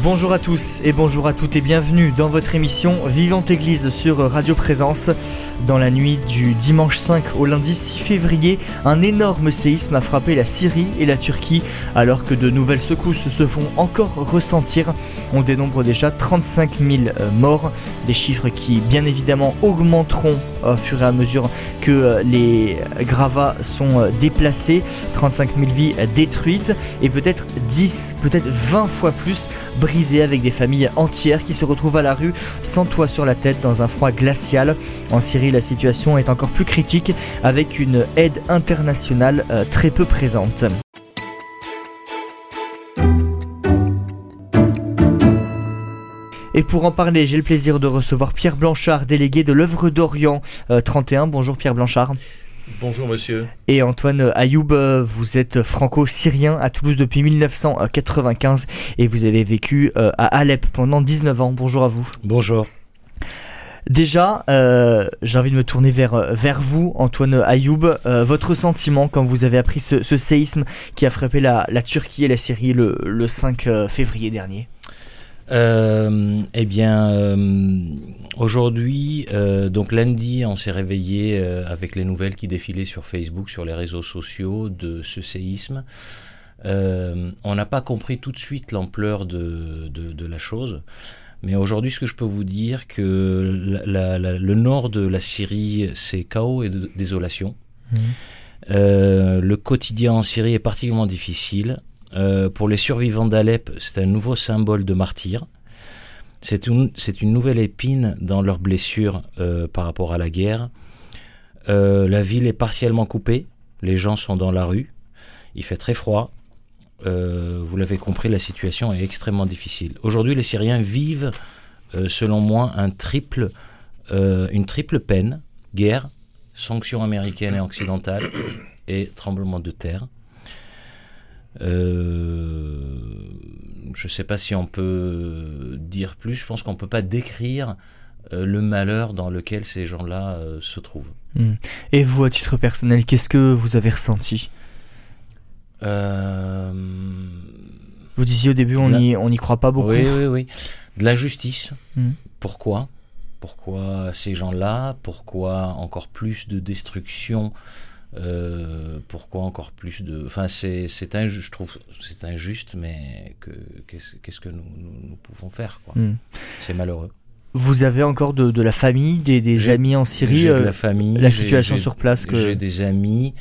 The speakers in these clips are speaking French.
Bonjour à tous et bonjour à toutes et bienvenue dans votre émission Vivante Église sur Radio Présence. Dans la nuit du dimanche 5 au lundi 6 février, un énorme séisme a frappé la Syrie et la Turquie alors que de nouvelles secousses se font encore ressentir. On dénombre déjà 35 000 euh, morts, des chiffres qui bien évidemment augmenteront au fur et à mesure que euh, les gravats sont euh, déplacés, 35 000 vies détruites et peut-être 10, peut-être 20 fois plus brisées avec des familles entières qui se retrouvent à la rue sans toit sur la tête dans un froid glacial. En Syrie, la situation est encore plus critique avec une aide internationale euh, très peu présente. Et pour en parler, j'ai le plaisir de recevoir Pierre Blanchard, délégué de l'œuvre d'Orient 31. Bonjour Pierre Blanchard. Bonjour monsieur. Et Antoine Ayoub, euh, vous êtes franco-syrien à Toulouse depuis 1995 et vous avez vécu euh, à Alep pendant 19 ans. Bonjour à vous. Bonjour. Déjà, euh, j'ai envie de me tourner vers, vers vous, Antoine Ayoub. votre sentiment quand vous avez appris ce, séisme qui a frappé la, Turquie et la Syrie le, le 5 février dernier? Euh, eh bien, euh, aujourd'hui, euh, donc lundi, on s'est réveillé avec les nouvelles qui défilaient sur Facebook, sur les réseaux sociaux de ce séisme. on n'a pas compris tout de suite l'ampleur de, de, la chose. Mais aujourd'hui, ce que je peux vous dire, que le nord de la Syrie, c'est chaos et désolation. Mmh. le quotidien en Syrie est particulièrement difficile. Euh, pour les survivants d'Alep, c'est un nouveau symbole de martyr. C'est une, nouvelle épine dans leurs blessures euh, par rapport à la guerre. Euh, la ville est partiellement coupée, les gens sont dans la rue, il fait très froid. vous l'avez compris, la situation est extrêmement difficile. Aujourd'hui, les Syriens vivent, selon moi, une triple peine guerre, sanctions américaines et occidentales et tremblement de terre. Euh, je ne sais pas si on peut dire plus. Je pense qu'on ne peut pas décrire euh, le malheur dans lequel ces gens-là euh, se trouvent. Hmm. Et vous, à titre personnel, qu'est-ce que vous avez ressenti? Vous disiez au début, on n'y croit pas beaucoup. Oui, oui, oui. De l'injustice. Hmm. Pourquoi? Pourquoi ces gens-là? Pourquoi encore plus de destruction? Euh, pourquoi encore plus de. Enfin, c'est injuste, je trouve c'est injuste, mais qu'est-ce que nous, nous, pouvons faire quoi. Hmm. C'est malheureux. Vous avez encore de, de la famille, des, des amis en Syrie J'ai de la euh, famille. La situation sur place que... J'ai des amis.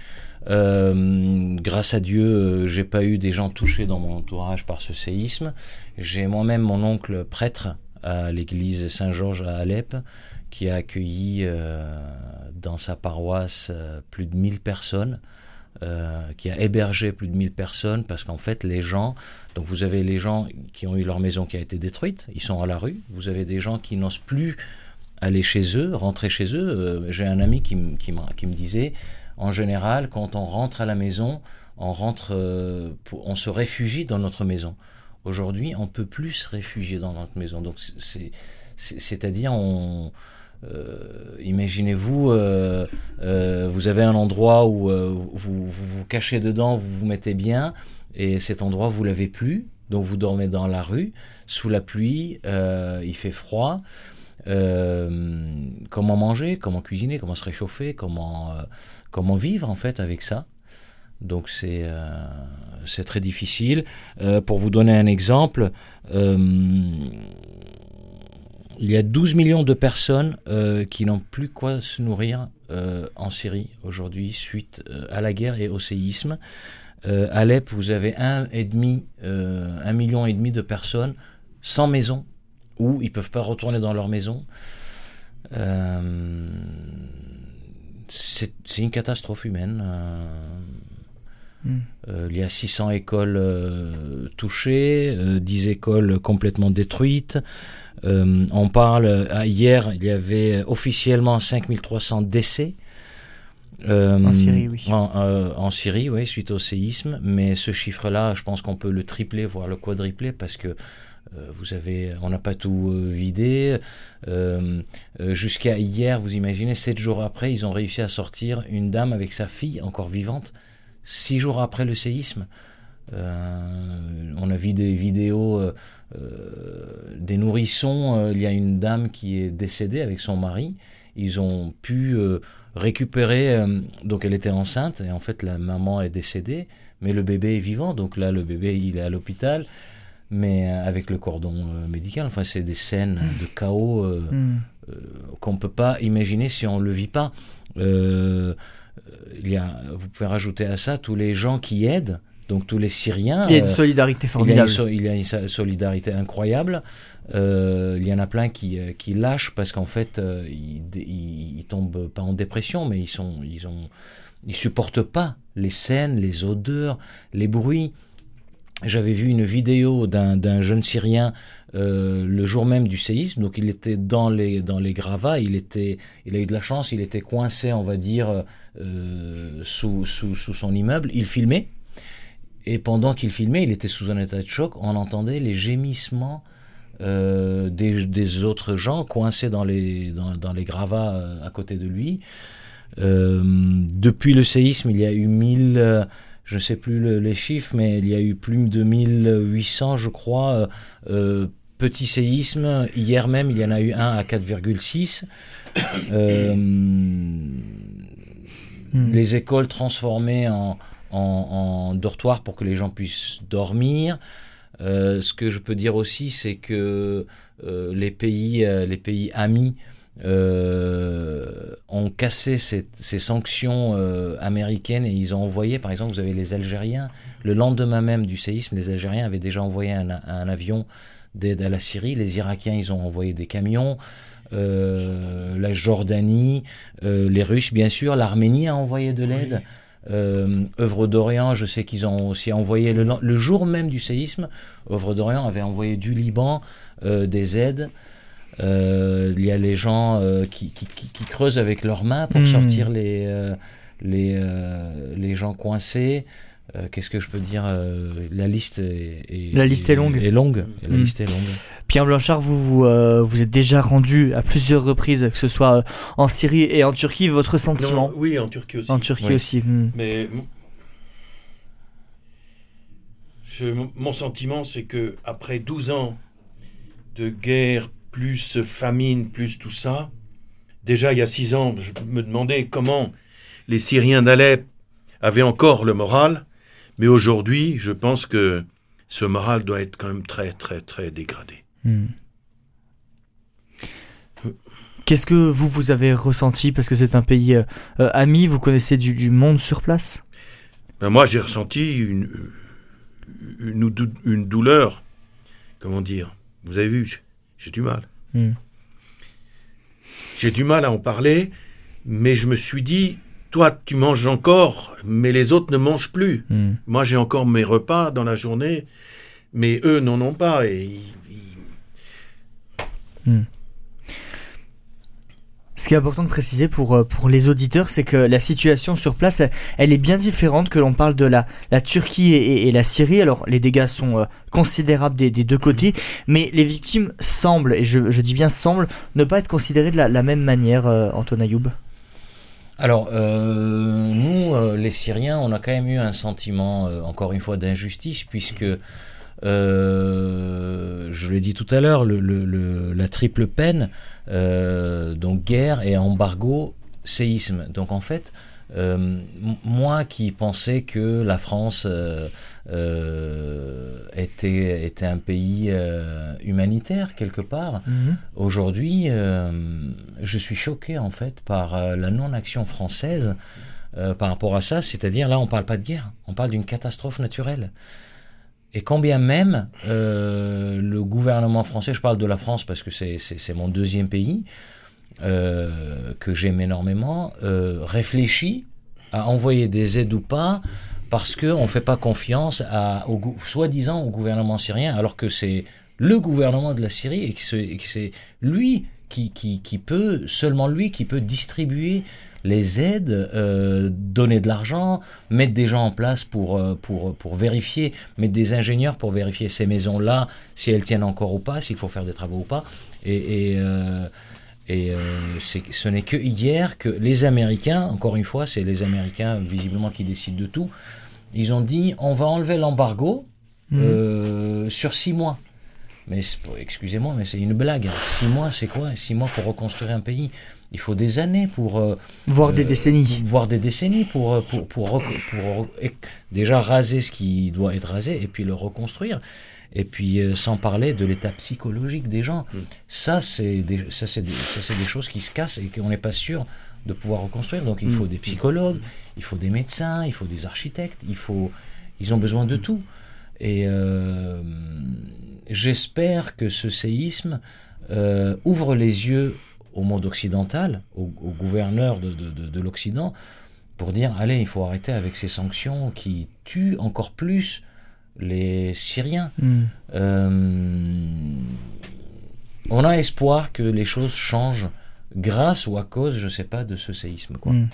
Euh, grâce à Dieu, j'ai pas eu des gens touchés dans mon entourage par ce séisme. J'ai moi-même mon oncle prêtre à l'église Saint-Georges à Alep qui a accueilli euh, dans sa paroisse euh, plus de 1000 personnes, euh, qui a hébergé plus de 1000 personnes, parce qu'en fait, les gens, donc vous avez les gens qui ont eu leur maison qui a été détruite, ils sont à la rue, vous avez des gens qui n'osent plus aller chez eux, rentrer chez eux. J'ai un ami qui, me disait, en général, quand on rentre à la maison, on rentre, on se réfugie dans notre maison. Aujourd'hui, on peut plus se réfugier dans notre maison. Donc, c'est, c'est-à-dire, on, euh, imaginez-vous, euh, euh, vous avez un endroit où vous, vous, cachez dedans, vous vous mettez bien, et cet endroit vous l'avez plus, donc vous dormez dans la rue, sous la pluie, il fait froid. comment manger, comment cuisiner, comment se réchauffer, comment, comment vivre en fait avec ça. Donc c'est c'est très difficile. pour vous donner un exemple, il y a 12 millions de personnes euh, qui n'ont plus quoi se nourrir euh, en Syrie aujourd'hui suite euh, à la guerre et au séisme. Alep, vous avez un et demi, un million et demi de personnes sans maison ou ils peuvent pas retourner dans leur maison. c'est une catastrophe humaine. Hmm. il y a 600 écoles touchées, 10 écoles complètement détruites. Euh, on parle, euh, hier, il y avait officiellement 5300 décès. Euh, en Syrie, oui. En, Syrie, oui, suite au séisme. Mais ce chiffre-là, je pense qu'on peut le tripler, voire le quadrupler, parce que vous avez, on n'a pas tout vidé. Jusqu'à hier, vous imaginez, sept jours après, ils ont réussi à sortir une dame avec sa fille encore vivante, six jours après le séisme. on a vu des vidéos des nourrissons. il y a une dame qui est décédée avec son mari. Ils ont pu récupérer. donc elle était enceinte et en fait la maman est décédée mais le bébé est vivant, donc là le bébé il est à l'hôpital, mais euh, avec le cordon euh, médical. Enfin, c'est des scènes mm. de chaos euh, mm. qu'on ne peut pas imaginer si on ne le vit pas. Il y a, vous pouvez rajouter à ça tous les gens qui aident. Donc tous les Syriens. Il y a une solidarité formidable. Il y a une, solidarité incroyable. il y en a plein qui, qui lâchent parce qu'en fait, ils, ils, tombent pas en dépression, mais ils sont, ils ont, ils supportent pas les scènes, les odeurs, les bruits. J'avais vu une vidéo d'un jeune Syrien euh, le jour même du séisme, donc il était dans les, dans les gravats, il, était, il a eu de la chance, il était coincé, on va dire, euh, sous, sous, son immeuble, il filmait, et pendant qu'il filmait, il était sous un état de choc, on entendait les gémissements euh, des, autres gens coincés dans les, gravats à côté de lui. Euh, depuis le séisme, il y a eu 1000, euh, je ne sais plus les chiffres, mais il y a eu plus de 1800, je crois, euh, petits séismes. Hier même, il y en a eu un à 4,6. Hmm. Les écoles transformées en, dortoirs pour que les gens puissent dormir. ce que je peux dire aussi, c'est que les pays, les pays amis euh, ont cassé ces, sanctions euh, américaines et ils ont envoyé, par exemple, vous avez les Algériens, le lendemain même du séisme, les Algériens avaient déjà envoyé un, avion d'aide à la Syrie, les Irakiens, ils ont envoyé des camions, euh, la Jordanie, les Russes, bien sûr, l'Arménie a envoyé de l'aide. Œuvre d'Orient, je sais qu'ils ont aussi envoyé le, le, jour même du séisme. Œuvre d'Orient avait envoyé du Liban des aides. Euh, il y a les gens euh, qui, qui, qui, creusent avec leurs mains pour hmm. sortir les, euh, les, les gens coincés. Qu'est-ce que je peux dire La liste est, la liste est, longue. Est longue. La liste est longue. Pierre Blanchard, vous vous, vous, êtes déjà rendu à plusieurs reprises, que ce soit en Syrie et en Turquie. Votre sentiment? Oui, en Turquie aussi. En Turquie aussi. Mais mon sentiment, c'est que après 12 ans de guerre plus famine, plus tout ça. Déjà, il y a six ans, je me demandais comment les Syriens d'Alep avaient encore le moral, mais aujourd'hui, je pense que ce moral doit être quand même très, très, très dégradé. Hmm. Qu'est-ce que vous, vous avez ressenti? Parce que c'est un pays euh, ami, vous connaissez du, monde sur place? Ben Moi, j'ai ressenti une, une, une, douleur. Comment dire? Vous avez vu j'ai du mal. Hmm. J'ai du mal à en parler, mais je me suis dit, toi, tu manges encore, mais les autres ne mangent plus. Hmm. Moi, j'ai encore mes repas dans la journée, mais eux n'en ont pas. Et, hmm. Ce qui est important de préciser pour, euh, pour les auditeurs, c'est que la situation sur place, elle, est bien différente que l'on parle de la, la Turquie et, la Syrie. Alors, les dégâts sont euh, considérables des, deux côtés, mais les victimes semblent, et je, dis bien semblent, ne pas être considérées de la, même manière, euh, Anton Ayoub. Alors, nous, les Syriens, on a quand même eu un sentiment, encore une fois, d'injustice, puisque euh, je l'ai dit tout à l'heure, la triple peine, euh, donc guerre et embargo, séisme. Donc en fait, euh, moi qui pensais que la France était, était un pays humanitaire quelque part, mhm. aujourd'hui, je suis choqué en fait par la non-action française par rapport à ça. C'est-à-dire là, on parle pas de guerre, on parle d'une catastrophe naturelle. Et quand bien même euh, le gouvernement français, je parle de la France parce que c'est mon deuxième pays, euh, que j'aime énormément, euh, réfléchit à envoyer des aides ou pas parce qu'on ne fait pas confiance à, soi-disant au gouvernement syrien, alors que c'est le gouvernement de la Syrie et que c'est lui qui, qui, peut, seulement lui, qui peut distribuer les aide, euh, donner de l'argent, mettre des gens en place pour, euh, pour, pour vérifier, mettre des ingénieurs pour vérifier ces maisons-là, si elles tiennent encore ou pas, s'il faut faire des travaux ou pas. Et, et ce n'est que hier que les Américains, encore une fois, c'est les Américains visiblement qui décident de tout, ils ont dit on va enlever l'embargo mmh. sur six mois. Mais excusez-moi, mais c'est une blague. Six mois, c'est quoi? Six mois pour reconstruire un pays il faut des années pour... Euh, voir des euh, décennies. Voir des décennies pour, euh, pour, pour, pour, déjà raser ce qui doit être rasé et puis le reconstruire. Et puis sans parler de l'état psychologique des gens. Mm. Ça, c'est des, ça, c'est des, des, choses qui se cassent et qu'on n'est pas sûr de pouvoir reconstruire. Donc il mm. faut des psychologues, il faut des médecins, il faut des architectes, il faut, ils ont besoin de tout. Et j'espère que ce séisme ouvre les yeux au monde occidental, au, gouverneur de, de, l'Occident, pour dire allez, il faut arrêter avec ces sanctions qui tuent encore plus les Syriens. Hmm. Euh, on a espoir que les choses changent grâce ou à cause, je ne sais pas, de ce séisme. Quoi. Hmm.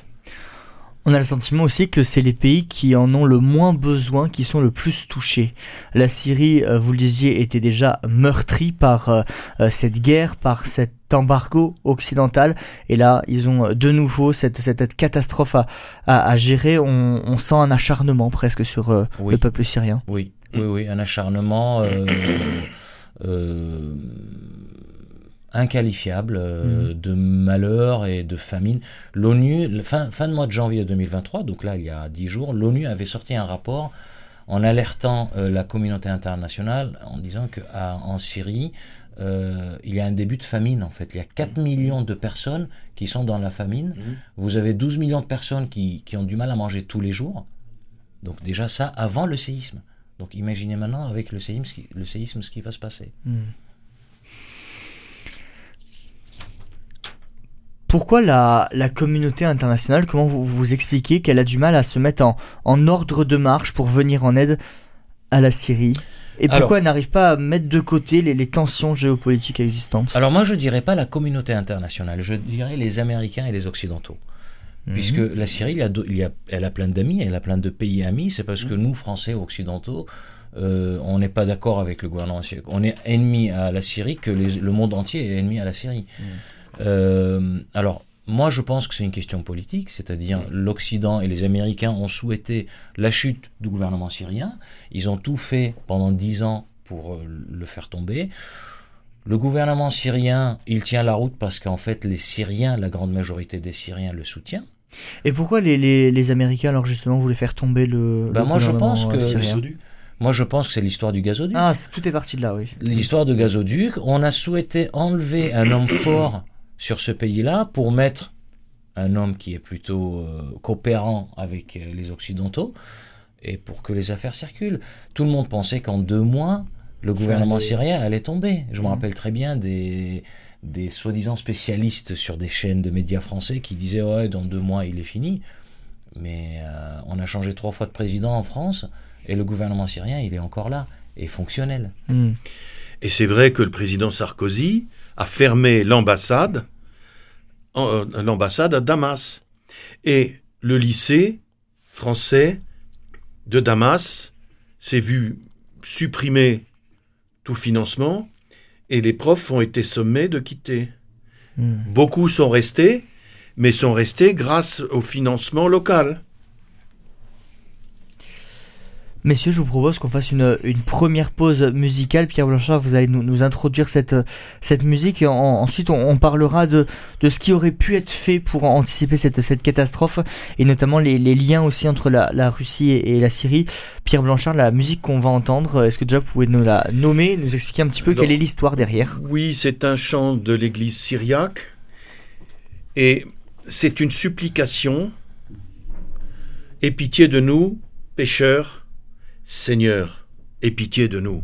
On a le sentiment aussi que c'est les pays qui en ont le moins besoin qui sont le plus touchés. La Syrie, euh, vous le disiez, était déjà meurtrie par euh, euh, cette guerre, par cet embargo occidental. Et là, ils ont de nouveau cette, cette catastrophe à, à, gérer. On, sent un acharnement presque sur le peuple syrien. Oui, oui, oui, un acharnement inqualifiable euh, mm. de malheur et de famine. L'ONU, fin, fin de mois de janvier 2023, donc là il y a dix jours, l'ONU avait sorti un rapport en alertant euh, la communauté internationale en disant qu'en Syrie, euh, il y a un début de famine en fait. Il y a 4 millions de personnes qui sont dans la famine. Mm. Vous avez 12 millions de personnes qui, qui, ont du mal à manger tous les jours. Donc déjà ça avant le séisme. Donc imaginez maintenant avec le séisme, le séisme ce qui va se passer. Pourquoi la, communauté internationale, comment vous, vous expliquez qu'elle a du mal à se mettre en, en, ordre de marche pour venir en aide à la Syrie et pourquoi elle n'arrive pas à mettre de côté les, tensions géopolitiques existantes? Alors moi je dirais pas la communauté internationale, je dirais les Américains et les Occidentaux. Mhm. Puisque la Syrie, il a, il a, elle a plein d'amis, elle a plein de pays amis, c'est parce que mhm. nous, Français, Occidentaux, euh, on n'est pas d'accord avec le gouvernement On est ennemi à la Syrie que le monde entier est ennemi à la Syrie. Mhm. Euh, alors, moi, je pense que c'est une question politique, c'est-à-dire l'Occident et les Américains ont souhaité la chute du gouvernement syrien. Ils ont tout fait pendant dix ans pour euh, le faire tomber. Le gouvernement syrien, il tient la route parce qu'en fait, les Syriens, la grande majorité des Syriens le soutient. Et pourquoi les, les, Américains, alors justement, voulaient faire tomber le, ben moi, je pense que syrien moi, je pense que c'est l'histoire du gazoduc. Ah, tout est parti de là, oui. L'histoire du gazoduc. On a souhaité enlever un homme fort sur ce pays-là pour mettre un homme qui est plutôt euh, coopérant avec euh, les Occidentaux et pour que les affaires circulent. Tout le monde pensait qu'en deux mois, le gouvernement syrien allait tomber. Je me mhm. rappelle très bien des, des soi-disant spécialistes sur des chaînes de médias français qui disaient ouais dans deux mois il est fini. Mais euh, on a changé trois fois de président en France et le gouvernement syrien il est encore là et fonctionnel. Mhm. Et c'est vrai que le président Sarkozy a fermé l'ambassade, euh, l'ambassade à Damas. Et le lycée français de Damas s'est vu supprimer tout financement et les profs ont été sommés de quitter. Hmm. Beaucoup sont restés, mais sont restés grâce au financement local. Messieurs, je vous propose qu'on fasse une, première pause musicale. Pierre Blanchard, vous allez nous, introduire cette, cette musique et ensuite on, parlera de, de, ce qui aurait pu être fait pour anticiper cette, cette catastrophe et notamment les, liens aussi entre la, Russie et, la Syrie. Pierre Blanchard, la musique qu'on va entendre, est-ce que déjà vous pouvez nous la nommer, nous expliquer un petit peu quelle est l'histoire derrière? Oui, c'est un chant de l'église syriaque et c'est une supplication. Aie pitié de nous, pécheurs Seigneur, aie pitié de nous.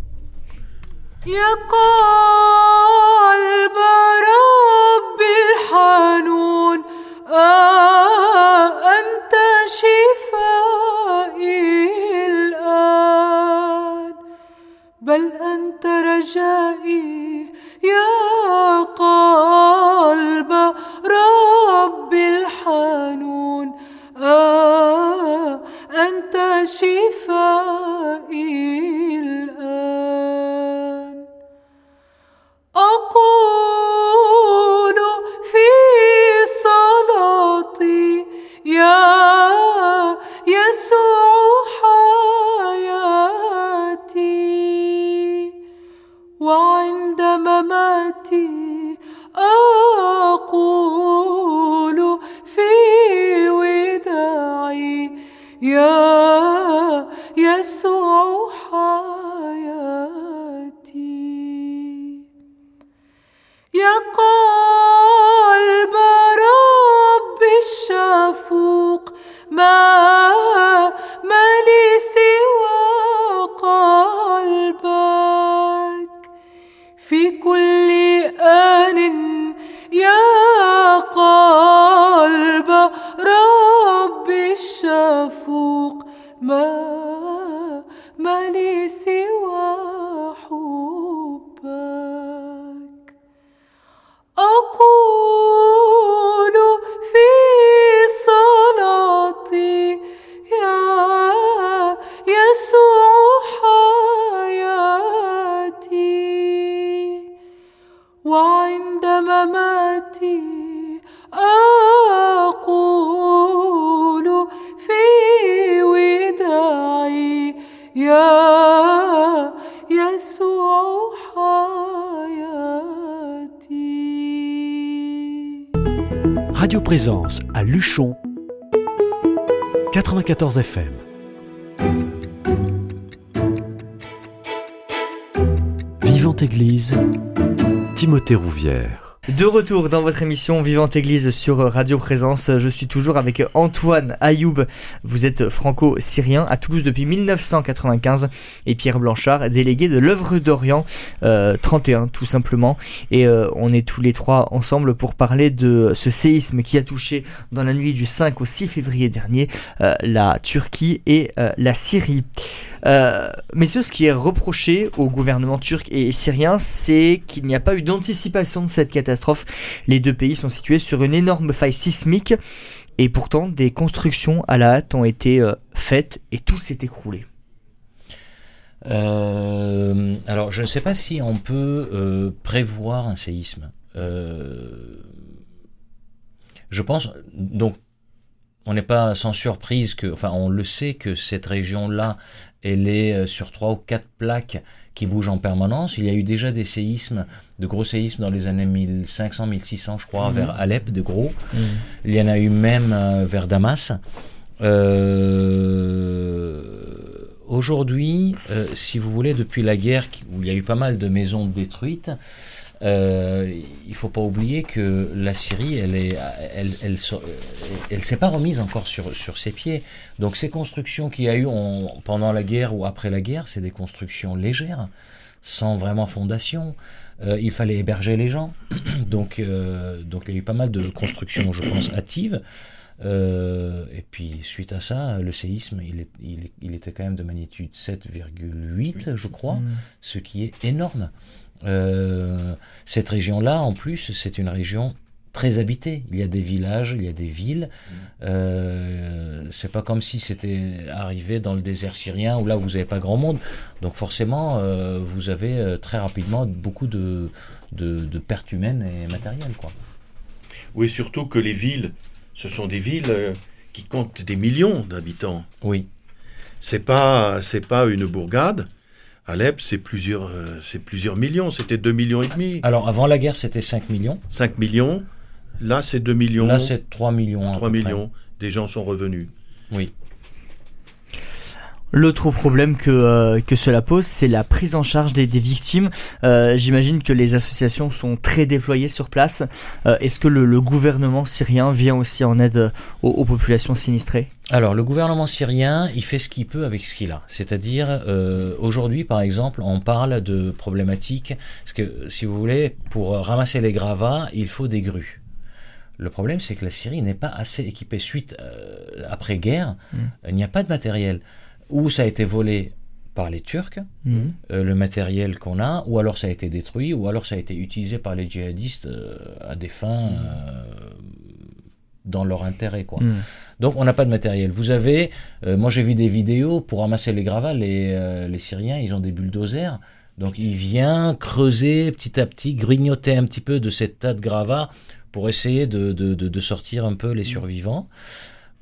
À Luchon 94 FM. Vivante Église, Timothée Rouvière. De retour dans votre émission Vivante Église sur Radio Présence, je suis toujours avec Antoine Ayoub. Vous êtes franco-syrien à Toulouse depuis 1995 et Pierre Blanchard, délégué de l'œuvre d'Orient euh, 31 tout simplement. Et euh, on est tous les trois ensemble pour parler de ce séisme qui a touché dans la nuit du 5 au 6 février dernier euh, la Turquie et euh, la Syrie. Euh, messieurs, ce qui est reproché au gouvernement turc et syrien, c'est qu'il n'y a pas eu d'anticipation de cette catastrophe. Les deux pays sont situés sur une énorme faille sismique et pourtant des constructions à la hâte ont été euh, faites et tout s'est écroulé. Euh, alors, je ne sais pas si on peut euh, prévoir un séisme. Je pense, donc, on n'est pas sans surprise que, enfin, on le sait que cette région-là, elle est euh, sur trois ou quatre plaques qui bougent en permanence. Il y a eu déjà des séismes, de gros séismes dans les années 1500, 1600, je crois, Mhm. vers Alep, de gros. Il y en a eu même euh, vers Damas. Euh, Aujourd'hui, euh, si vous voulez, depuis la guerre, où il y a eu pas mal de maisons détruites, euh, il faut pas oublier que la Syrie, elle est, elle, elle, so- elle s'est pas remise encore sur, sur ses pieds. Donc ces constructions qu'il y a eu en- pendant la guerre ou après la guerre, c'est des constructions légères, sans vraiment fondation. Euh, il fallait héberger les gens, donc euh, donc il y a eu pas mal de constructions, je pense, hâtives. Euh, et puis suite à ça, le séisme, il, est, il, est- il était quand même de magnitude 7,8, je crois, ce qui est énorme. Euh, cette région-là, en plus, c'est une région très habitée. Il y a des villages, il y a des villes. Euh, c'est pas comme si c'était arrivé dans le désert syrien où là vous n'avez pas grand monde. Donc forcément, euh, vous avez euh, très rapidement beaucoup de, de, de pertes humaines et matérielles, quoi. Oui, surtout que les villes, ce sont des villes qui comptent des millions d'habitants. Oui. C'est pas, c'est pas une bourgade. Alep, c'est plusieurs, euh, c'est plusieurs millions. C'était 2 millions et demi. Alors avant la guerre, c'était 5 millions. 5 millions. Là, c'est 2 millions. Là, c'est 3 millions. à 3 peu près. millions. Des gens sont revenus. Oui. L'autre problème que, euh, que cela pose, c'est la prise en charge des, des victimes. Euh, J'imagine que les associations sont très déployées sur place. Euh, Est-ce que le, le gouvernement syrien vient aussi en aide aux, aux populations sinistrées? Alors, le gouvernement syrien, il fait ce qu'il peut avec ce qu'il a. C'est-à-dire, euh, aujourd'hui, par exemple, on parle de problématiques, parce que, si vous voulez, pour ramasser les gravats, il faut des grues. Le problème, c'est que la Syrie n'est pas assez équipée. Suite, euh, après-guerre, Mm. il n'y a pas de matériel. Ou ça a été volé par les Turcs, Mhm. euh, le matériel qu'on a, ou alors ça a été détruit, ou alors ça a été utilisé par les djihadistes euh, à des fins euh, dans leur intérêt, quoi. Mhm. Donc on n'a pas de matériel. Vous avez, euh, moi j'ai vu des vidéos pour ramasser les gravats, les, euh, les Syriens, ils ont des bulldozers. Donc il vient creuser petit à petit, grignoter un petit peu de cette tas de gravats pour essayer de, de, de- de sortir un peu les survivants.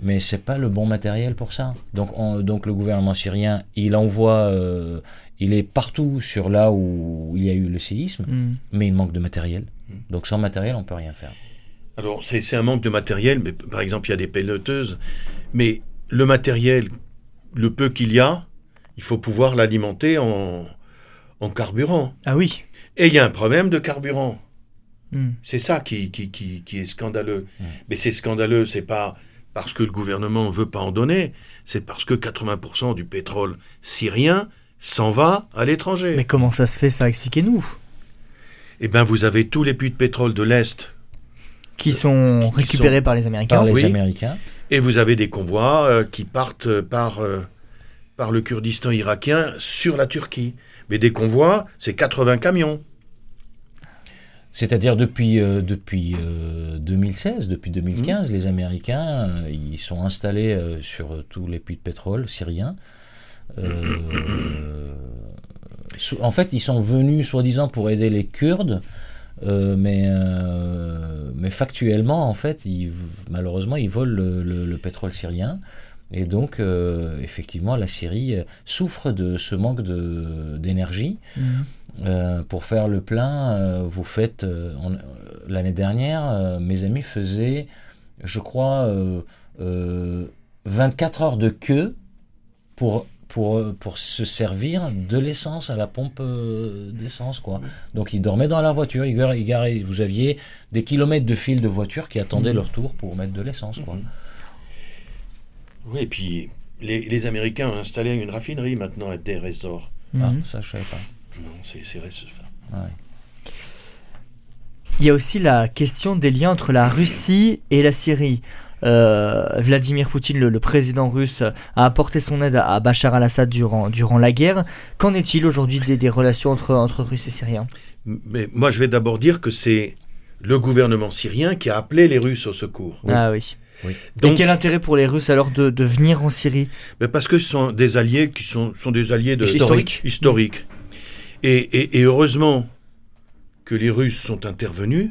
mais c'est pas le bon matériel pour ça. Donc, on- donc le gouvernement syrien, il envoie, euh, il est partout sur là où il y a eu le séisme, Hmm. mais il manque de matériel. Donc sans matériel, on peut rien faire. Alors, c'est un manque de matériel, mais par exemple, il y a des pelleteuses. Mais le matériel, le peu qu'il y a, il faut pouvoir l'alimenter en, en carburant. Ah oui. Et il y a un problème de carburant. Hmm. C'est ça qui, qui, qui, qui est scandaleux. Ouais. Mais c'est scandaleux, c'est pas parce que le gouvernement ne veut pas en donner, c'est parce que 80% du pétrole syrien s'en va à l'étranger. Mais comment ça se fait ça? Expliquez-nous. Eh bien, vous avez tous les puits de pétrole de l'Est Qui sont qui récupérés sont- par les Américains. Par les oui. Américains. Et vous avez des convois euh, qui partent euh, par, euh, par le Kurdistan irakien sur la Turquie. Mais des convois, c'est 80 camions. C'est-à-dire depuis, euh, depuis euh, 2016, depuis 2015, les Américains, euh, ils sont installés euh, sur euh, tous les puits de pétrole syriens. Euh, en fait, ils sont venus soi-disant pour aider les Kurdes, euh, mais, euh, mais factuellement, en fait, ils, malheureusement, ils volent le, le- le pétrole syrien. Et donc, euh, effectivement, la Syrie souffre de ce manque de- d'énergie. Euh, pour faire le plein, vous faites. L'année dernière, mes amis faisaient, je crois, euh, euh, 24 heures de queue pour, pour, pour se servir de l'essence à la pompe euh, d'essence. quoi. Donc ils dormaient dans la voiture, ils garaient, ils garaient- vous aviez des kilomètres de fils de voitures qui attendaient leur tour pour mettre de l'essence. quoi. Oui, et puis les, les Américains ont installé une raffinerie maintenant à Deir ez-Zor. Ah, Mhm. ça, je savais pas. Non, c'est. Ouais. Il y a aussi la question des liens entre la Russie et la Syrie. Euh, Vladimir Poutine, le, le président russe, a apporté son aide à, à Bachar al-Assad durant, durant la guerre. Qu'en est-il aujourd'hui des, des relations entre, entre Russes et Syriens? Mais moi, je vais d'abord dire que c'est le gouvernement syrien qui a appelé les Russes au secours. Oui. Ah oui. Oui. et Donc, quel intérêt pour les Russes alors de, de venir en Syrie? Mais parce que ce sont des alliés qui sont, sont des alliés de, Historiques. historiques. Et, et- et heureusement que les Russes sont intervenus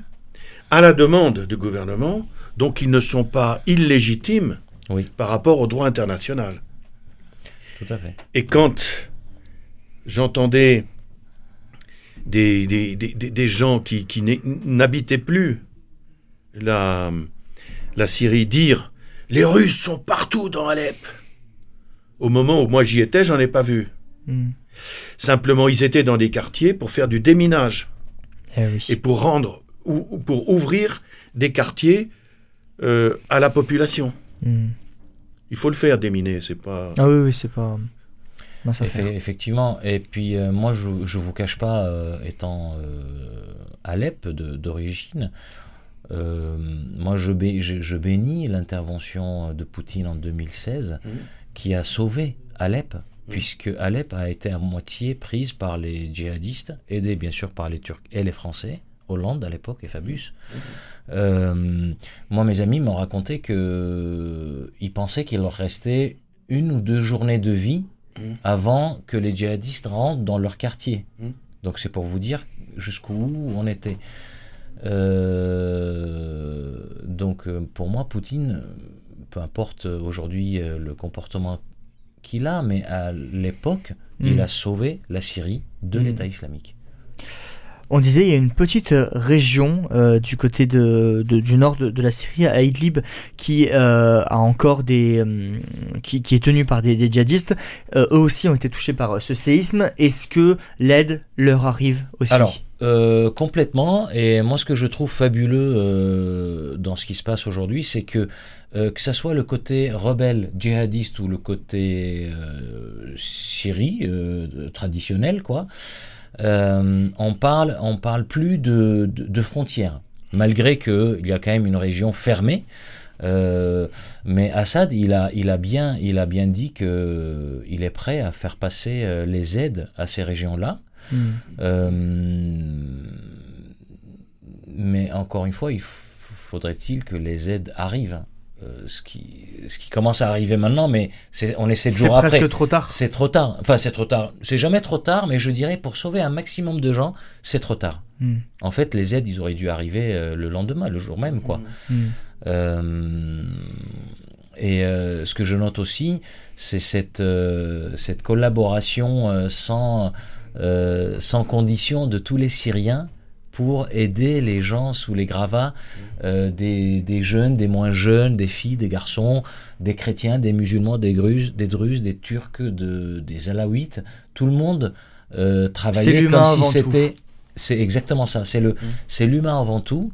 à la demande du gouvernement, donc ils ne sont pas illégitimes Oui. par rapport au droit international. Tout à fait. Et quand j'entendais des, des, des- des- des gens qui, n'habitaient plus la, la Syrie dire les Russes sont partout dans Alep, au moment où moi j'y étais, j'en ai pas vu. Hmm. Simplement, ils étaient dans des quartiers pour faire du déminage Eh oui. et pour rendre ou, ou pour ouvrir des quartiers euh, à la population. Hmm. Il faut le faire déminer, c'est pas. Ah oui, oui, c'est pas. mince affaire. Effe- effectivement. Et puis, euh, moi, je ne vous cache pas, euh, étant euh, Alep d'origine, euh, moi, je, bé- je- je bénis l'intervention de Poutine en 2016 Mhm. qui a sauvé Alep, puisque Alep a été à moitié prise par les djihadistes, aidés bien sûr par les Turcs et les Français. Hollande à l'époque et Fabius. Euh, moi, mes amis m'ont raconté que ils pensaient qu'il leur restait une ou deux journées de vie Mhm. avant que les djihadistes rentrent dans leur quartier. Mhm. Donc c'est pour vous dire jusqu'où on était. Euh, donc euh, pour moi, Poutine, peu importe euh, aujourd'hui euh, le comportement qu'il a, mais à l'époque, il Mhm. a sauvé la Syrie de l'État islamique. On disait il y a une petite euh, région euh, du côté de, du nord de, la Syrie, à Idlib, qui euh, a encore des, qui, est tenue par des, djihadistes. Eux aussi ont été touchés par ce séisme. Est-ce que l'aide leur arrive aussi? Alors, complètement. Et moi, ce que je trouve fabuleux dans ce qui se passe aujourd'hui, c'est que que ça soit le côté rebelle, djihadiste ou le côté Syrie traditionnel, quoi, euh, on parle, on parle plus de, de, de frontières, malgré que il y a quand même une région fermée. Euh, mais Assad, il a, il a bien, il a bien dit que il est prêt à faire passer euh, les aides à ces régions-là. Euh, mais encore une fois, il faudrait-il que les aides arrivent. Euh, ce, qui, ce qui commence à arriver maintenant, mais c'est, on est sept C'est jours après. presque trop tard. C'est trop tard. Enfin, c'est trop tard. C'est jamais trop tard, mais je dirais pour sauver un maximum de gens, c'est trop tard. Hmm. En fait, les aides, ils auraient dû arriver euh, le lendemain, le jour même, quoi. Hmm. Euh, Et ce que je note aussi, c'est cette, cette collaboration sans, sans condition de tous les Syriens pour aider les gens sous les gravats, euh, des, des jeunes, des moins jeunes, des filles, des garçons, des chrétiens, des musulmans, des gruzes, des druzes, des turcs, de, des alaouites. Tout le monde euh, travaillait comme si c'était... C'est exactement ça, c'est le, c'est l'humain avant tout.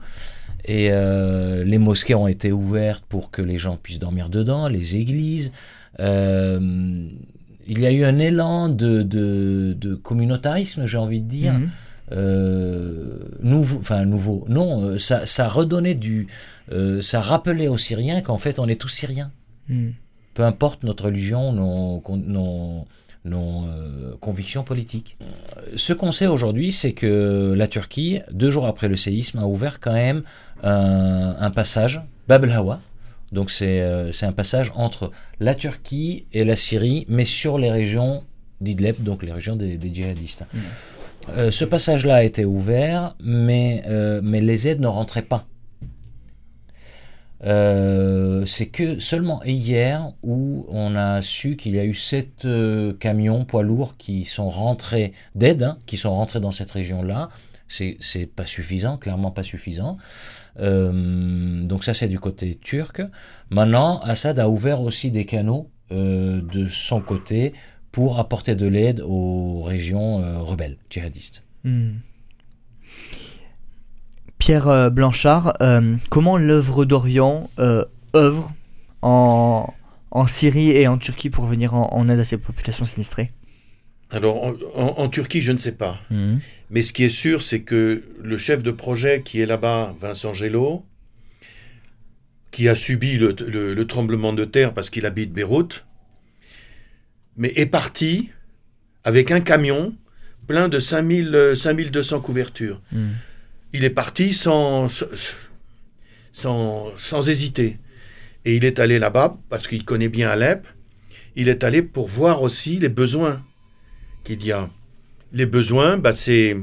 Et euh, les mosquées ont été ouvertes pour que les gens puissent dormir dedans, les églises. Il y a eu un élan de, de, de communautarisme, j'ai envie de dire. Mhm. Euh, nouveau, enfin nouveau. Non, euh, ça, ça redonnait du, euh, ça rappelait aux Syriens qu'en fait on est tous Syriens. Mhm. Peu importe notre religion, nos, nos, nos euh, convictions politiques. Ce qu'on sait aujourd'hui, c'est que la Turquie, deux jours après le séisme, a ouvert quand même un, un passage, Bab el Hawa. Donc c'est un passage entre la Turquie et la Syrie, mais sur les régions d'Idlib, donc les régions des, des djihadistes. Euh, ce passage-là a été ouvert, mais, euh, mais les aides ne rentraient pas. Euh, c'est que seulement hier où on a su qu'il y a eu sept camions poids lourds qui sont rentrés d'aide, hein, qui sont rentrés dans cette région-là. C'est c'est pas suffisant, clairement pas suffisant. Donc ça c'est du côté turc. Maintenant, Assad a ouvert aussi des canaux de son côté pour apporter de l'aide aux régions euh, rebelles, djihadistes. Hmm. Pierre euh, Blanchard, euh, comment l'œuvre d'Orient euh, œuvre en, en Syrie et en Turquie pour venir en, en aide à ces populations sinistrées? Alors, en, en- en Turquie, je ne sais pas. Mais ce qui est sûr, c'est que le chef de projet qui est là-bas, Vincent Gello, qui a subi le, le- le tremblement de terre parce qu'il habite Beyrouth, mais est parti avec un camion plein de 5000, euh, 5200 couvertures. Hmm. Il est parti sans, sans, sans hésiter. Et il est allé là-bas parce qu'il connaît bien Alep. Il est allé pour voir aussi les besoins qu'il y a. Les besoins, bah, c'est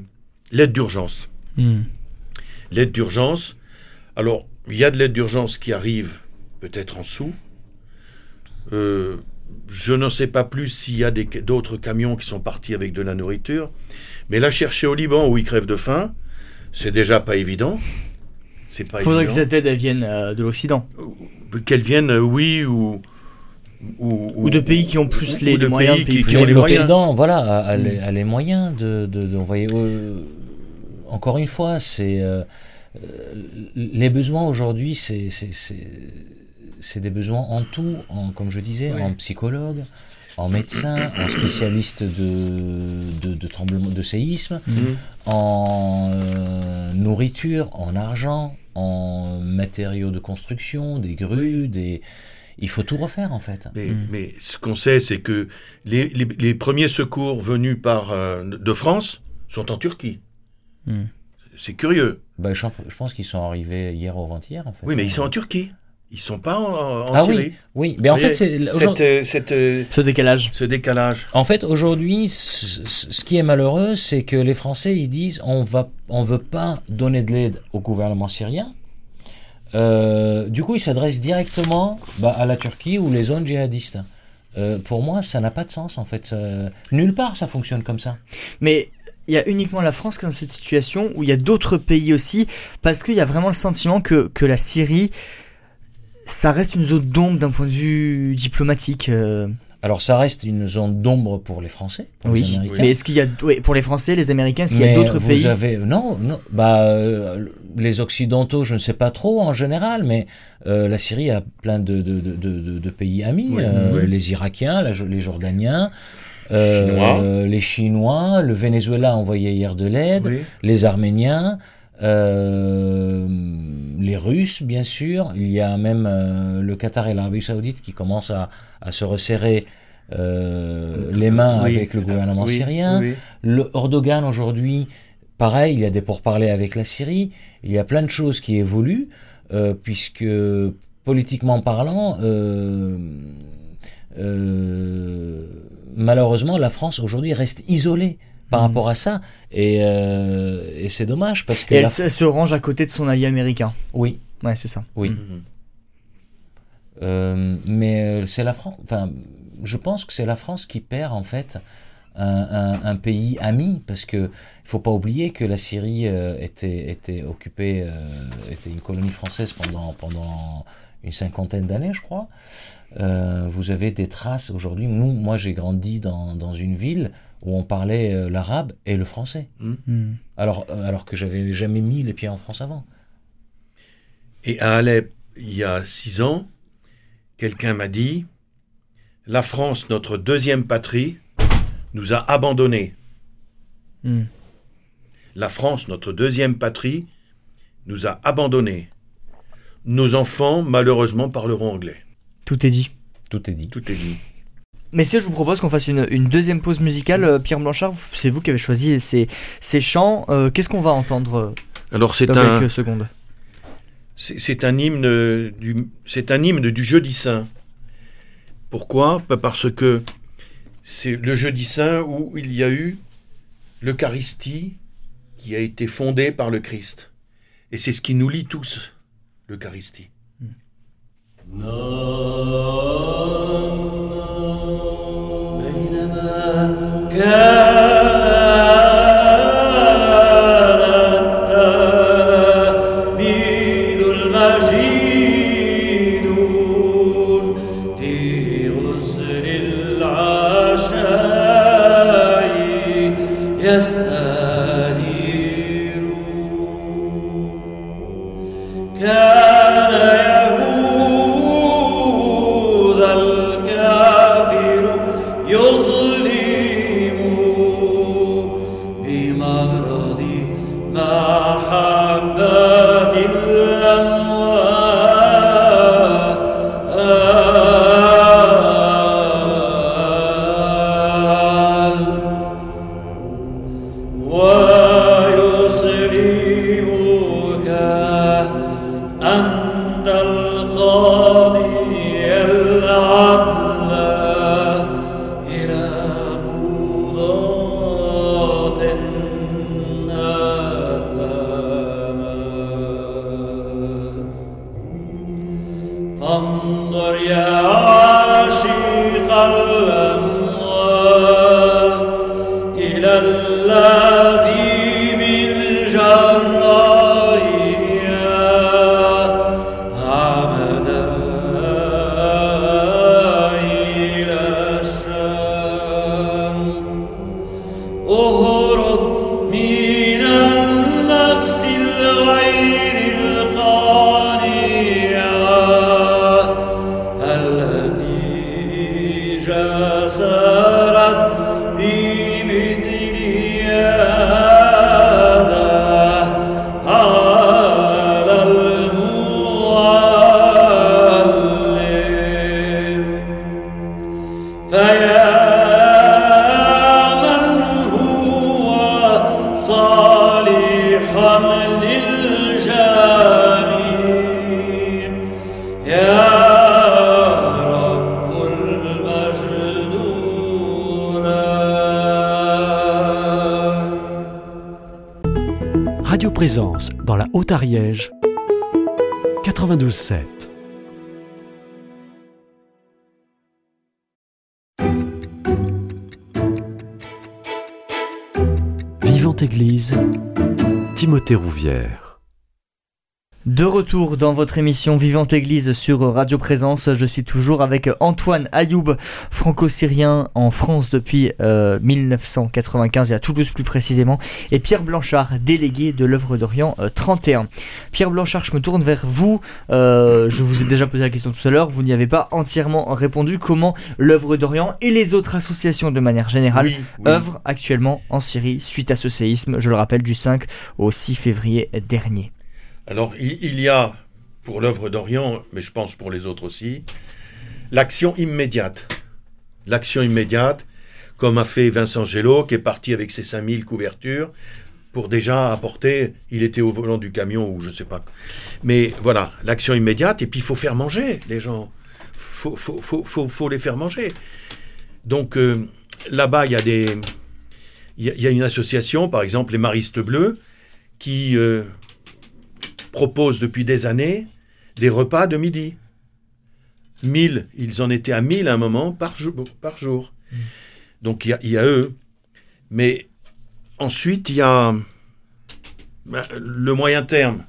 l'aide d'urgence. Hmm. L'aide d'urgence. Alors, il y a de l'aide d'urgence qui arrive peut-être en sous. Euh, je n'en sais pas plus s'il y a des- d'autres camions qui sont partis avec de la nourriture. Mais là, chercher au Liban où ils crèvent de faim, c'est déjà pas évident. C'est pas Il faudrait que cette aide elle vienne euh, de l'Occident Qu'elles viennent, euh, oui, ou. Ou, ou de pays qui ont plus les, moyens de pays qui- plus ont les. L'Occident, voilà, a, a les, a les moyens de, de, d'envoyer. euh, encore une fois, c'est euh, euh, les besoins aujourd'hui, c'est c'est- des besoins en tout, en, comme je disais, Oui. en psychologue, en médecin, en spécialiste de, de, de tremblement, de séisme, Mhm. en euh, nourriture, en argent, en matériaux de construction, des grues, des. Il faut tout refaire en fait. Mais, mais ce qu'on sait, c'est que les, les- les premiers secours venus par, euh, de France sont en Turquie. Hmm. C'est curieux. Bah, je, je pense qu'ils sont arrivés hier ou avant-hier en fait. Oui, mais ils sont en Turquie. Ils sont pas en, en Ah Syrie. oui, oui. Mais en fait, c'est Cette, euh, cette, euh, Ce décalage. ce décalage. en fait aujourd'hui, ce ce qui est malheureux, c'est que les Français ils disent on va, on veut pas donner de l'aide au gouvernement syrien. Euh, du coup, ils s'adressent directement bah, à la Turquie ou les zones djihadistes. Euh, pour moi, ça n'a pas de sens en fait. Ça- Nulle part ça fonctionne comme ça. Mais il y a uniquement la France qui est dans cette situation où il y a d'autres pays aussi, parce qu'il y a vraiment le sentiment que, que la Syrie, ça reste une zone d'ombre d'un point de vue diplomatique. euh, Alors ça reste une zone d'ombre pour les Français, pour les oui, Américains. mais est-ce qu'il y a, oui, pour les Français, les Américains, est-ce qu'il y a Mais d'autres vous pays? avez non non bah euh, les occidentaux je ne sais pas trop en général mais euh, la Syrie a plein de de, de, de, de pays amis Oui, euh, oui. les Irakiens la- les Jordaniens euh, Chinois. les Chinois le Venezuela a envoyé hier de l'aide Oui. les Arméniens euh, les Russes bien sûr il y a même euh, le Qatar et l'Arabie Saoudite qui commencent à, à se resserrer euh, les mains Oui. avec le gouvernement Oui, syrien oui. le Erdogan aujourd'hui, pareil, il y a des pourparlers avec la Syrie. Il y a plein de choses qui évoluent, puisque politiquement parlant, malheureusement, la France aujourd'hui reste isolée par Mhm. rapport à ça. Et, euh, et c'est dommage parce que. Et elle, se- elle se range à côté de son allié américain. Oui, Ouais, c'est ça. oui. Mhm. Euh, mais c'est la France. Enfin, je pense que c'est la France qui perd en fait un, pays ami, parce que il faut pas oublier que la Syrie était, était occupée, était une colonie française pendant, pendant une cinquantaine d'années, je crois. vous avez des traces aujourd'hui. Nous, moi, j'ai grandi dans, dans, une ville où on parlait l'arabe et le français. Hmm. Hmm. Alors, alors que j'avais jamais mis les pieds en France avant. Et à Alep, il y a six ans, quelqu'un m'a dit La France, notre deuxième patrie, nous a abandonnés. Hmm. La France, notre deuxième patrie, nous a abandonnés. Nos enfants, malheureusement, parleront anglais. Tout est dit. Tout est dit. Tout est dit. Messieurs, je vous propose qu'on fasse une, deuxième pause musicale. Euh, Pierre Blanchard, c'est vous qui avez choisi ces, ces chants. Euh, qu'est-ce qu'on va entendre euh, Alors, c'est dans quelques secondes c'est un hymne du, c'est un hymne du Jeudi Saint. Pourquoi? Parce que c'est le Jeudi Saint où il y a eu l'Eucharistie qui a été fondée par le Christ. Et c'est ce qui nous lie tous, l'Eucharistie. Yeah. Dans la Haute-Ariège 92.7. Église, Timothée Rouvière. De retour dans votre émission Vivante Église sur Radio Présence, je suis toujours avec Antoine Ayoub, franco-syrien en France depuis 1995 et à Toulouse plus précisément, et Pierre Blanchard, délégué de l'œuvre d'Orient 31. Euh, Pierre Blanchard, je me tourne vers vous. Euh, je vous ai déjà posé la question tout à l'heure, vous n'y avez pas entièrement répondu. Comment l'œuvre d'Orient et les autres associations de manière générale œuvrent actuellement en Syrie suite à ce séisme, je le rappelle, du 5 au 6 février dernier? Alors, il, y a, pour l'œuvre d'Orient, mais je pense pour les autres aussi, l'action immédiate. L'action immédiate, comme a fait Vincent Gello, qui est parti avec ses 5000 couvertures, pour déjà apporter, il était au volant du camion ou je ne sais pas. Mais voilà, l'action immédiate, et puis il faut faire manger les gens. Il faut, les faire manger. Donc euh, là-bas, il y a des... Y, une association, par exemple les Maristes Bleus, qui euh, propose depuis des années des repas de midi. 1000, ils en étaient à 1000 à un moment par jour. Par jour. Donc il y, a- il y a eux. Mais ensuite, il y a ben, le moyen terme.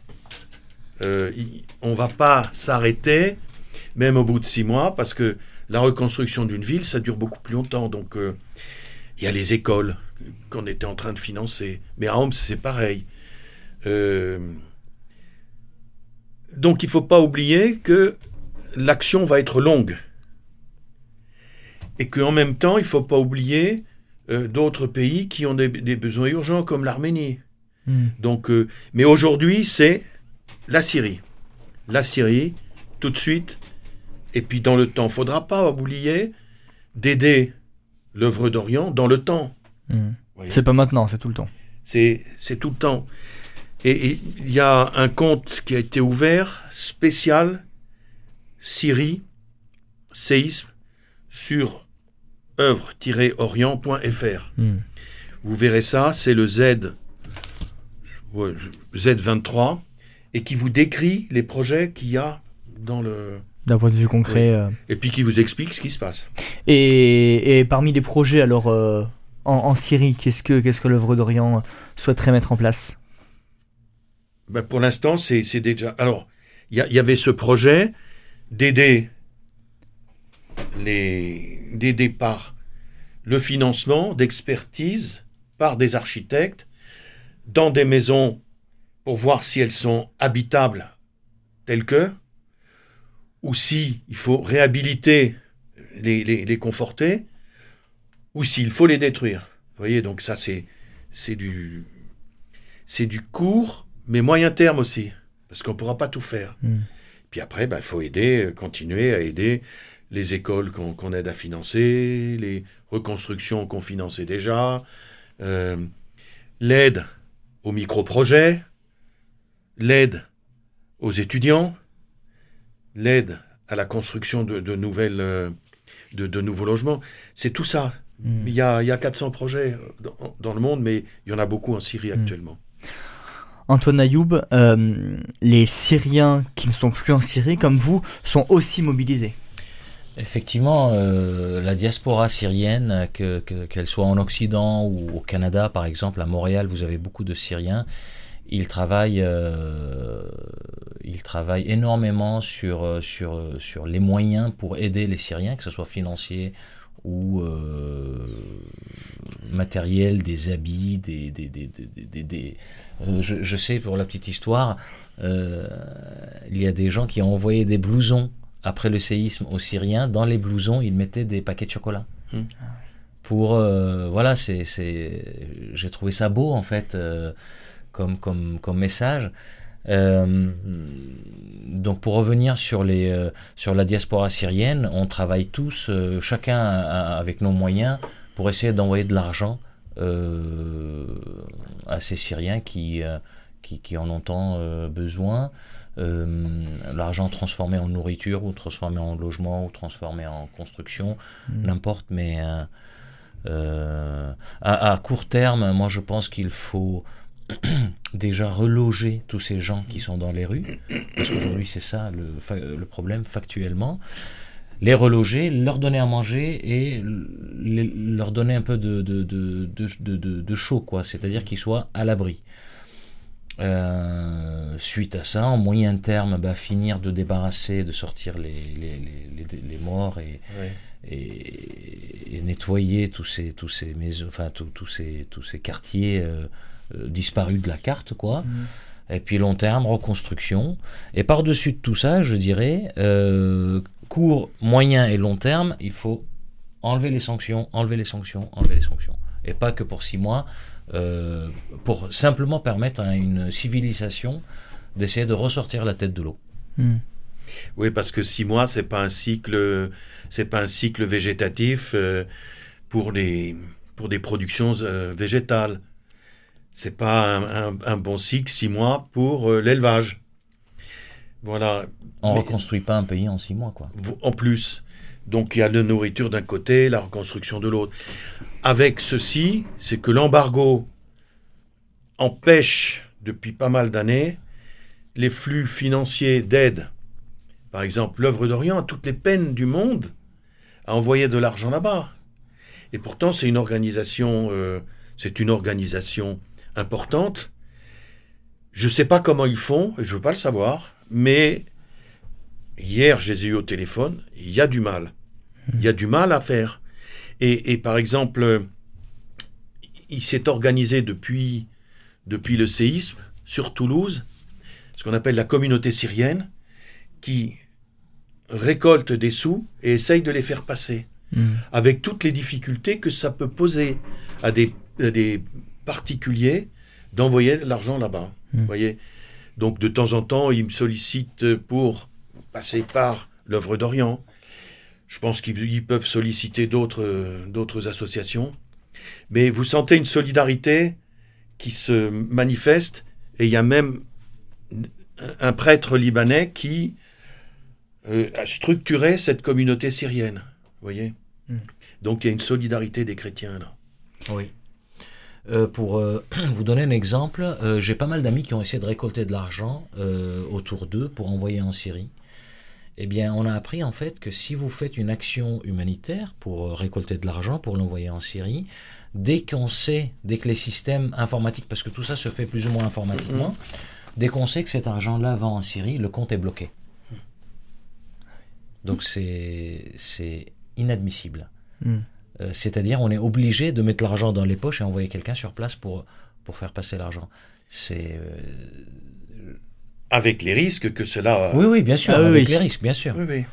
Euh, il- on ne va pas s'arrêter, même au bout de six mois, parce que la reconstruction d'une ville, ça dure beaucoup plus longtemps. Donc euh, il y a les écoles qu'on était en train de financer. Mais à Homs, c'est pareil. Euh, donc il ne faut pas oublier que l'action va être longue. Et qu'en même temps, il ne faut pas oublier euh, d'autres pays qui ont des, des besoins urgents, comme l'Arménie. Hmm. Donc, euh, mais aujourd'hui, c'est la Syrie. La Syrie, tout de suite. Et puis dans le temps, il ne faudra pas oublier d'aider l'œuvre d'Orient dans le temps. Hmm. C'est pas maintenant, c'est tout le temps. C'est tout le temps. Et il y a un compte qui a été ouvert, spécial, Syrie, séisme, sur œuvre-orient.fr. Hmm. Vous verrez ça, c'est le Z, ouais, Z23, et qui vous décrit les projets qu'il y a dans le... D'un point de vue concret. euh. Et puis qui vous explique ce qui se passe. Et, et parmi les projets, alors, euh, en, en Syrie, qu'est-ce que, qu'est-ce que l'œuvre d'Orient souhaiterait mettre en place? Ben, pour l'instant, c'est déjà... Alors, il y, avait ce projet d'aider les par le financement d'expertise par des architectes dans des maisons pour voir si elles sont habitables telles que, ou si il faut réhabiliter les, conforter, ou s'il faut les détruire. Vous voyez, donc ça c'est du c'est du court, mais moyen terme aussi, parce qu'on ne pourra pas tout faire. Hmm. Puis après, il faut aider, euh, continuer à aider les écoles qu'on aide à financer, les reconstructions qu'on finançait déjà, euh, l'aide aux micro-projets, l'aide aux étudiants, l'aide à la construction de, de nouvelles, euh, de, de nouveaux logements. C'est tout ça. Hmm. Il y, a, il y a 400 projets dans, dans le monde, mais il y en a beaucoup en Syrie Mm. actuellement. Antoine Ayoub, euh, les Syriens qui ne sont plus en Syrie, comme vous, sont aussi mobilisés. Effectivement, euh, la diaspora syrienne, que- que- qu'elle soit en Occident ou au Canada, par exemple, à Montréal, vous avez beaucoup de Syriens. Ils travaillent, euh, ils travaillent énormément sur, sur, sur les moyens pour aider les Syriens, que ce soit financier ou euh, matériel, des habits, des... des, des, des- euh, je, je sais, pour la petite histoire, euh, il y a des gens qui ont envoyé des blousons après le séisme aux Syriens. Dans les blousons, ils mettaient des paquets de chocolat. Hmm. Pour voilà, c'est j'ai trouvé ça beau en fait comme comme comme message. Euh, donc pour revenir sur les euh, sur la diaspora syrienne, on travaille tous, euh, chacun a- avec nos moyens, pour essayer d'envoyer de l'argent à ces Syriens qui qui, qui en ont tant besoin. Euh, l'argent transformé en nourriture ou transformé en logement ou transformé en construction, Mm. n'importe, mais euh, euh, à, à court terme, moi je pense qu'il faut déjà reloger tous ces gens qui sont dans les rues, parce qu'aujourd'hui c'est ça le, problème factuellement, les reloger, leur donner à manger et leur donner un peu de, chaud, quoi, c'est-à-dire qu'ils soient à l'abri. Euh, suite à ça, en moyen terme, bah, finir de débarrasser, de sortir les morts et, et, et nettoyer tous ces tous ces maisons, enfin tous tous ces tous ces quartiers euh, euh, disparus de la carte, quoi. Et puis long terme, reconstruction. Et par-dessus de tout ça, je dirais, euh, court, moyen et long terme, il faut enlever les sanctions, enlever les sanctions, enlever les sanctions. Et pas que pour six mois, pour simplement permettre à une civilisation d'essayer de ressortir la tête de l'eau. Hmm. Oui, parce que six mois, c'est pas un cycle, c'est pas un cycle végétatif euh, pour les pour des productions euh, végétales. C'est pas un, un- un bon cycle six mois pour euh, l'élevage. Voilà. On Mais- reconstruit pas un pays en six mois, quoi. En plus, donc il y a la nourriture d'un côté, la reconstruction de l'autre. Avec ceci, c'est que l'embargo empêche depuis pas mal d'années les flux financiers d'aide Par exemple, l'œuvre d'Orient a toutes les peines du monde à envoyer de l'argent là-bas. Et pourtant, c'est une organisation, euh, c'est une organisation importante. Je ne sais pas comment ils font, et je ne veux pas le savoir, mais hier, je les ai eu au téléphone, il y a du mal. Il y a du mal à faire. Et, et par exemple, il s'est organisé depuis, depuis le séisme sur Toulouse, ce qu'on appelle la communauté syrienne, qui récolte des sous et essaye de les faire passer, Mm. avec toutes les difficultés que ça peut poser à des, à des particuliers d'envoyer de l'argent là-bas. Mm. Vous voyez Donc de temps en temps, ils me sollicitent pour passer par l'œuvre d'Orient. Je pense qu'ils ils peuvent solliciter d'autres d'autres associations. Mais vous sentez une solidarité qui se manifeste et il y a même un prêtre libanais qui euh, a structuré cette communauté syrienne. Vous voyez Mm. Donc il y a une solidarité des chrétiens là. Oui. Euh, pour euh, vous donner un exemple, euh, j'ai pas mal d'amis qui ont essayé de récolter de l'argent autour d'eux pour envoyer en Syrie. Eh bien, on a appris en fait que si vous faites une action humanitaire pour récolter de l'argent, pour l'envoyer en Syrie, dès qu'on sait, dès que les systèmes informatiques, parce que tout ça se fait plus ou moins informatiquement, dès qu'on sait que cet argent-là va en Syrie, le compte est bloqué. Donc c'est c'est inadmissible. Mm. Euh, C'est-à-dire, on est obligé de mettre l'argent dans les poches et envoyer quelqu'un sur place pour, pour faire passer l'argent. C'est. euh, Avec les risques que cela. Oui, oui, bien sûr, Ah oui, avec oui. les risques, bien sûr. Oui, oui.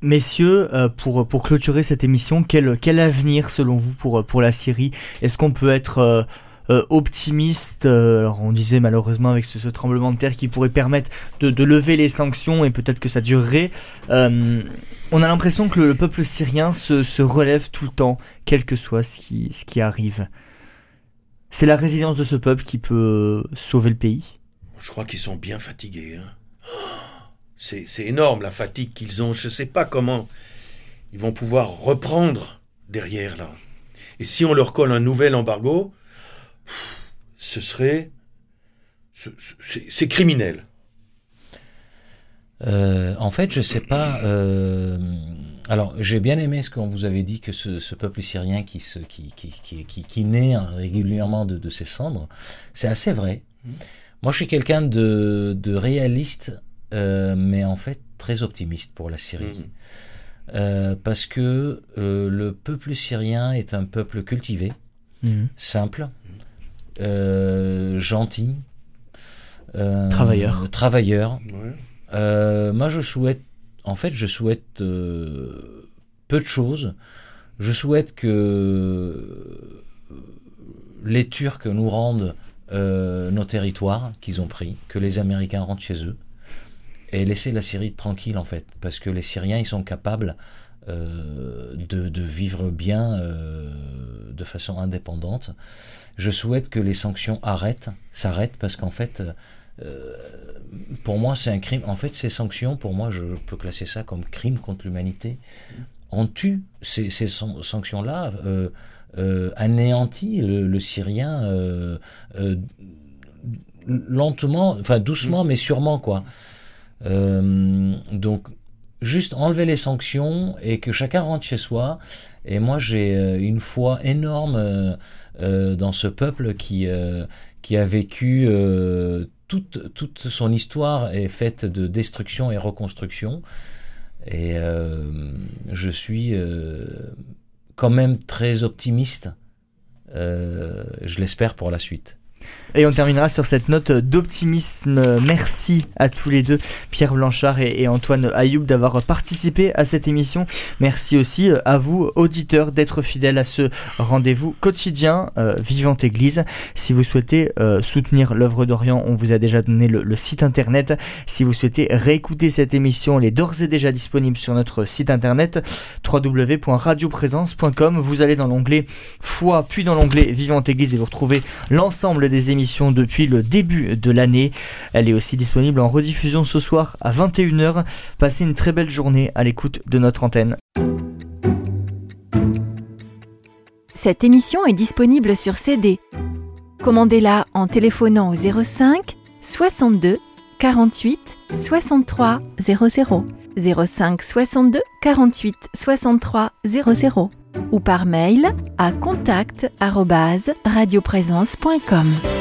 Messieurs, euh, pour, pour clôturer cette émission, quel, quel avenir selon vous pour, pour la Syrie? Est-ce qu'on peut être euh, optimiste euh, Alors on disait malheureusement avec ce, tremblement de terre qui pourrait permettre de, lever les sanctions et peut-être que ça durerait. Euh, on a l'impression que le, le peuple syrien se, relève tout le temps, quel que soit ce qui, arrive. C'est la résilience de ce peuple qui peut sauver le pays? Je crois qu'ils sont bien fatigués. hein. C'est énorme la fatigue qu'ils ont. Je ne sais pas comment ils vont pouvoir reprendre derrière là. Et si on leur colle un nouvel embargo, ce serait. ce- ce- C'est criminel. Euh, en fait, je sais pas. euh, alors, j'ai bien aimé ce qu'on vous avait dit que ce, ce peuple syrien qui, se, qui, qui, qui, qui, qui naît régulièrement de, de ses cendres, c'est assez vrai. Moi, je suis quelqu'un de, de réaliste, euh, mais en fait très optimiste pour la Syrie. Euh, parce que euh, le peuple syrien est un peuple cultivé, Mhm. simple, gentil, euh, Travailleur. travailleur. Ouais. Euh, moi, je souhaite, en fait, je souhaite euh, peu de choses. Je souhaite que euh, les Turcs nous rendent euh, nos territoires qu'ils ont pris, que les Américains rentrent chez eux et laisser la Syrie tranquille, en fait, parce que les Syriens, ils sont capables euh, de, de vivre bien euh, de façon indépendante. Je souhaite que les sanctions arrêtent, s'arrêtent, parce qu'en fait, euh, pour moi, c'est un crime. En fait, ces sanctions, pour moi, je peux classer ça comme crime contre l'humanité. On tue ces, ces san- sanctions-là, euh, euh, anéantit le, le Syrien euh, euh, lentement, enfin doucement, mais sûrement, quoi. Euh, donc, juste enlever les sanctions et que chacun rentre chez soi. Et moi, j'ai euh, une foi énorme euh, euh, dans ce peuple qui, qui a vécu toute, toute son histoire est faite de destruction et reconstruction. Et je suis quand même très optimiste, je l'espère pour la suite. Et on terminera sur cette note d'optimisme. Merci à tous les deux, Pierre Blanchard et, Antoine Ayoub, d'avoir participé à cette émission. Merci aussi à vous, auditeurs, d'être fidèles à ce rendez-vous quotidien euh, Vivante Église. Si vous souhaitez euh, soutenir l'œuvre d'Orient, on vous a déjà donné le, le site internet. Si vous souhaitez réécouter cette émission, elle est d'ores et déjà disponible sur notre site internet www.radioprésence.com. Vous allez dans l'onglet Foi, puis dans l'onglet Vivante Église et vous retrouvez l'ensemble des émissions depuis le début de l'année. Elle est aussi disponible en rediffusion ce soir à 21h. Passez une très belle journée à l'écoute de notre antenne. Cette émission est disponible sur CD. Commandez-la en téléphonant au 05 62 48 63 00 05 62 48 63 00 ou par mail à contact@radioprésence.com.